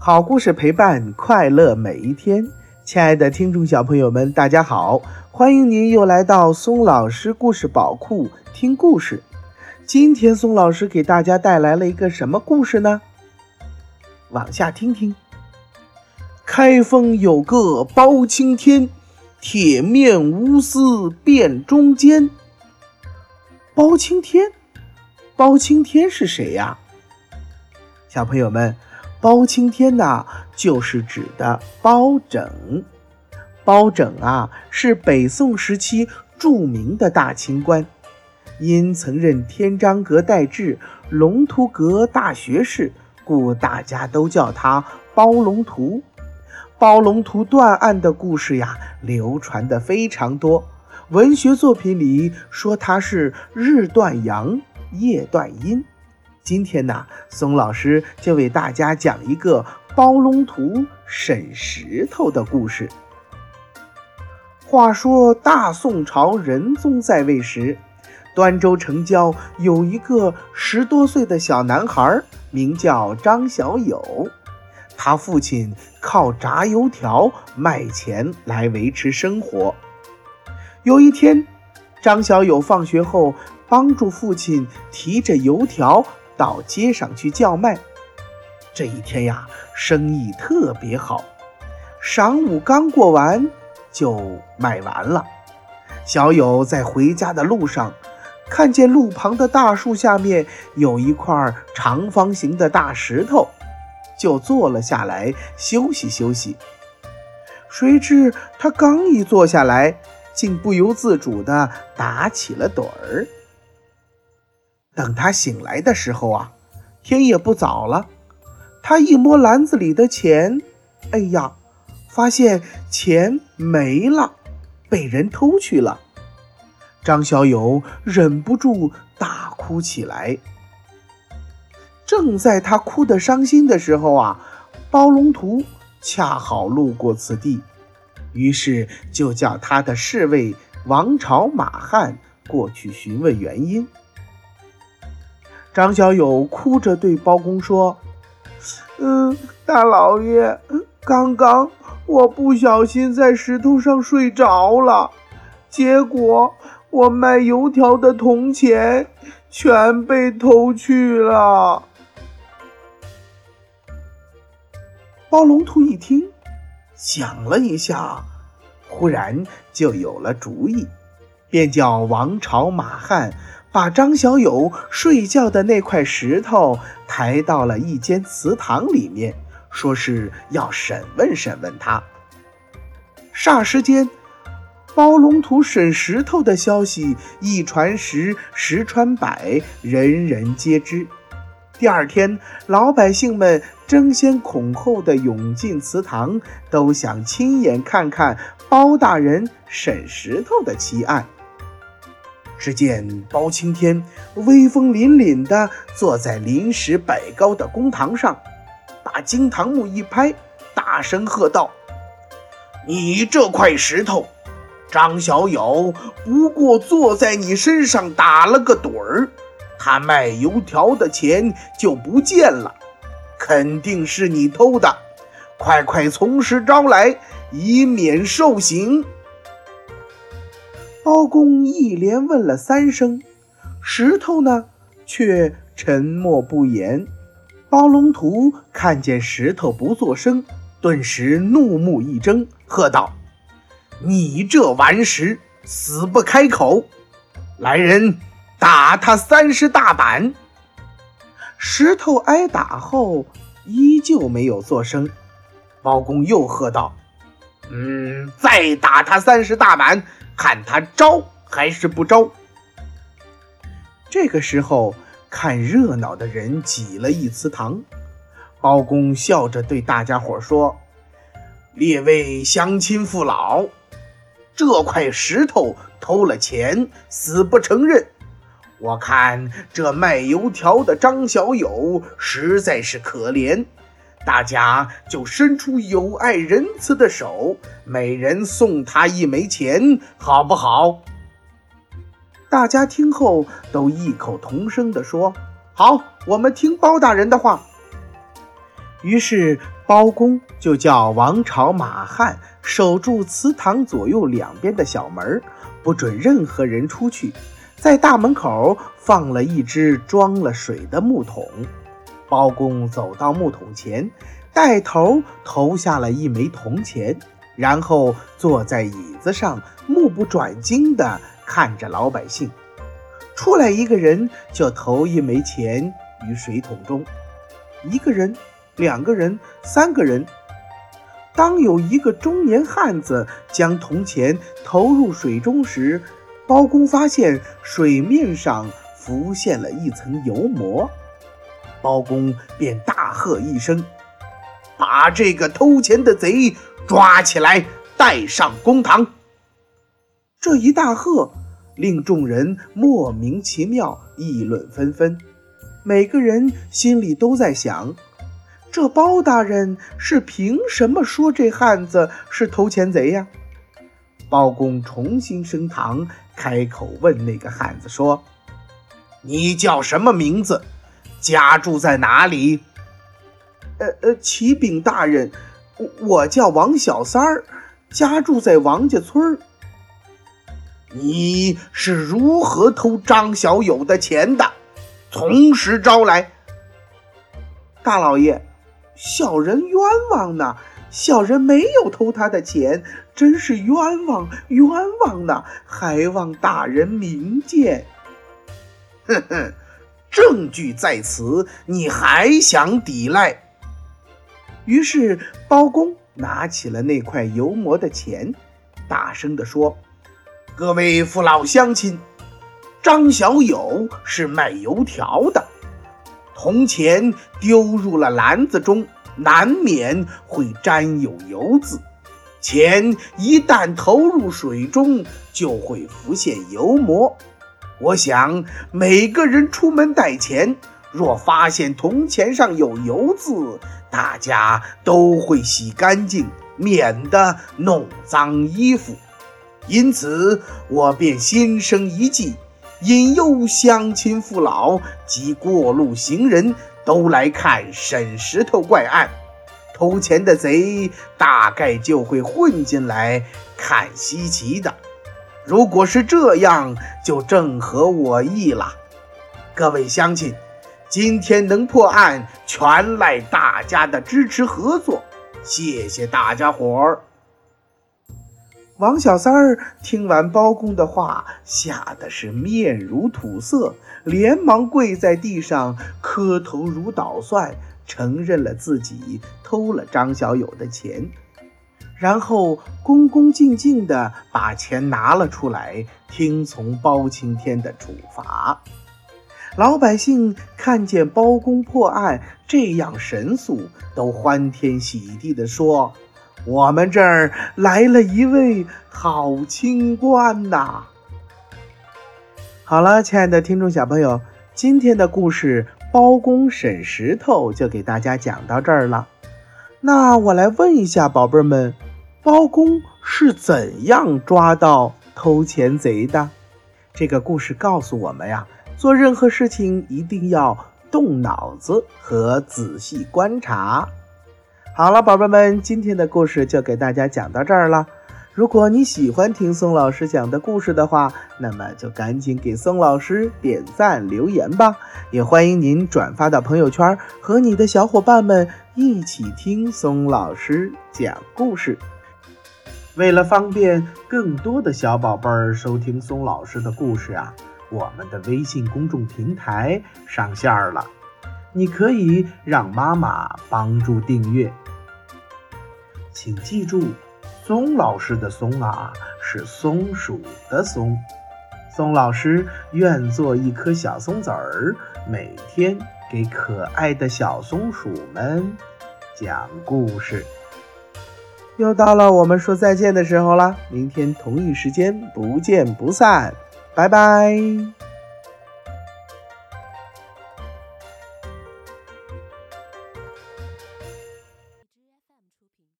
好故事陪伴快乐每一天，亲爱的听众小朋友们，大家好，欢迎您又来到松老师故事宝库听故事。今天松老师给大家带来了一个什么故事呢？往下听听。开封有个包青天，铁面无私辨忠奸。包青天，包青天是谁呀？小朋友们。包青天呐，就是指的包拯。包拯啊，是北宋时期著名的大清官，因曾任天章阁待制、龙图阁大学士，故大家都叫他包龙图。包龙图断案的故事呀，流传的非常多。文学作品里说他是日断阳，夜断阴。今天呢，松老师就为大家讲一个包龙图审石头的故事。话说大宋朝仁宗在位时，端州城郊有一个十多岁的小男孩，名叫张小友。他父亲靠炸油条卖钱来维持生活。有一天，张小友放学后帮助父亲提着油条。到街上去叫卖，这一天呀，生意特别好。晌午刚过完，就卖完了。小友在回家的路上，看见路旁的大树下面有一块长方形的大石头，就坐了下来休息休息。谁知他刚一坐下来，竟不由自主地打起了盹儿。等他醒来的时候啊，天也不早了。他一摸篮子里的钱，哎呀，发现钱没了，被人偷去了。张小友忍不住大哭起来。正在他哭得伤心的时候啊，包龙图恰好路过此地，于是就叫他的侍卫王朝马汉过去询问原因。张小友哭着对包公说：“嗯，大老爷，刚刚我不小心在石头上睡着了，结果我卖油条的铜钱全被偷去了。”包龙图一听，想了一下，忽然就有了主意，便叫王朝马汉。把张小友睡觉的那块石头抬到了一间祠堂里面，说是要审问审问他。霎时间，包龙图审石头的消息一传十，十传百，人人皆知。第二天，老百姓们争先恐后的涌进祠堂，都想亲眼看看包大人审石头的奇案。只见包青天威风凛凛地坐在临时摆高的公堂上，把惊堂木一拍，大声喝道：“你这块石头，张小友不过坐在你身上打了个盹儿，他卖油条的钱就不见了，肯定是你偷的，快快从实招来，以免受刑。”包公一连问了三声，石头呢却沉默不言。包龙图看见石头不作声，顿时怒目一睁，喝道：“你这顽石，死不开口！来人，打他三十大板！”石头挨打后依旧没有作声。包公又喝道：“嗯，再打他三十大板！”看他招还是不招？这个时候，看热闹的人挤了一祠堂。包公笑着对大家伙说：“列位乡亲父老，这块石头偷了钱，死不承认。我看这卖油条的张小友实在是可怜。”大家就伸出有爱仁慈的手，每人送他一枚钱，好不好？大家听后都异口同声地说：“好，我们听包大人的话。”于是包公就叫王朝马汉守住祠堂左右两边的小门，不准任何人出去。在大门口放了一只装了水的木桶。包公走到木桶前，带头投下了一枚铜钱，然后坐在椅子上，目不转睛地看着老百姓。出来一个人，就投一枚钱于水桶中。一个人。两个人，三个人。当有一个中年汉子将铜钱投入水中时，包公发现水面上浮现了一层油膜。包公便大喝一声：“把这个偷钱的贼抓起来，带上公堂！”这一大喝，令众人莫名其妙，议论纷纷。每个人心里都在想。这包大人是凭什么说这汉子是偷钱贼呀？包公重新升堂，开口问那个汉子说：“你叫什么名字？家住在哪里？”“呃呃，启禀大人，我我叫王小三儿，家住在王家村。”“你是如何偷张小友的钱的？从实招来。”“大老爷。”小人冤枉呐！小人没有偷他的钱，真是冤枉冤枉呐！还望大人明鉴。哼哼，证据在此，你还想抵赖？于是包公拿起了那块油膜的钱，大声地说：“各位父老乡亲，张小友是卖油条的。”铜钱丢入了篮子中，难免会沾有油渍。钱一旦投入水中，就会浮现油膜。我想，每个人出门带钱，若发现铜钱上有油渍，大家都会洗干净，免得弄脏衣服。因此，我便心生一计。引诱乡亲父老及过路行人都来看沈石头怪案，偷钱的贼大概就会混进来看稀奇的。如果是这样，就正合我意了。各位乡亲，今天能破案，全赖大家的支持合作，谢谢大家伙儿。王小三儿听完包公的话，吓得是面如土色，连忙跪在地上磕头如捣蒜，承认了自己偷了张小友的钱，然后恭恭敬敬地把钱拿了出来，听从包青天的处罚。老百姓看见包公破案这样神速，都欢天喜地地说。我们这儿来了一位好清官呐！好了，亲爱的听众小朋友，今天的故事《包公审石头》就给大家讲到这儿了。那我来问一下宝贝们，包公是怎样抓到偷钱贼的？这个故事告诉我们呀，做任何事情一定要动脑子和仔细观察。好了，宝贝们，今天的故事就给大家讲到这儿了。如果你喜欢听宋老师讲的故事的话，那么就赶紧给宋老师点赞留言吧。也欢迎您转发到朋友圈，和你的小伙伴们一起听宋老师讲故事。为了方便更多的小宝贝儿收听松老师的故事啊，我们的微信公众平台上线了，你可以让妈妈帮助订阅。请记住，松老师的“松”啊，是松鼠的“松”。松老师愿做一颗小松子儿，每天给可爱的小松鼠们讲故事。又到了我们说再见的时候了，明天同一时间不见不散，拜拜。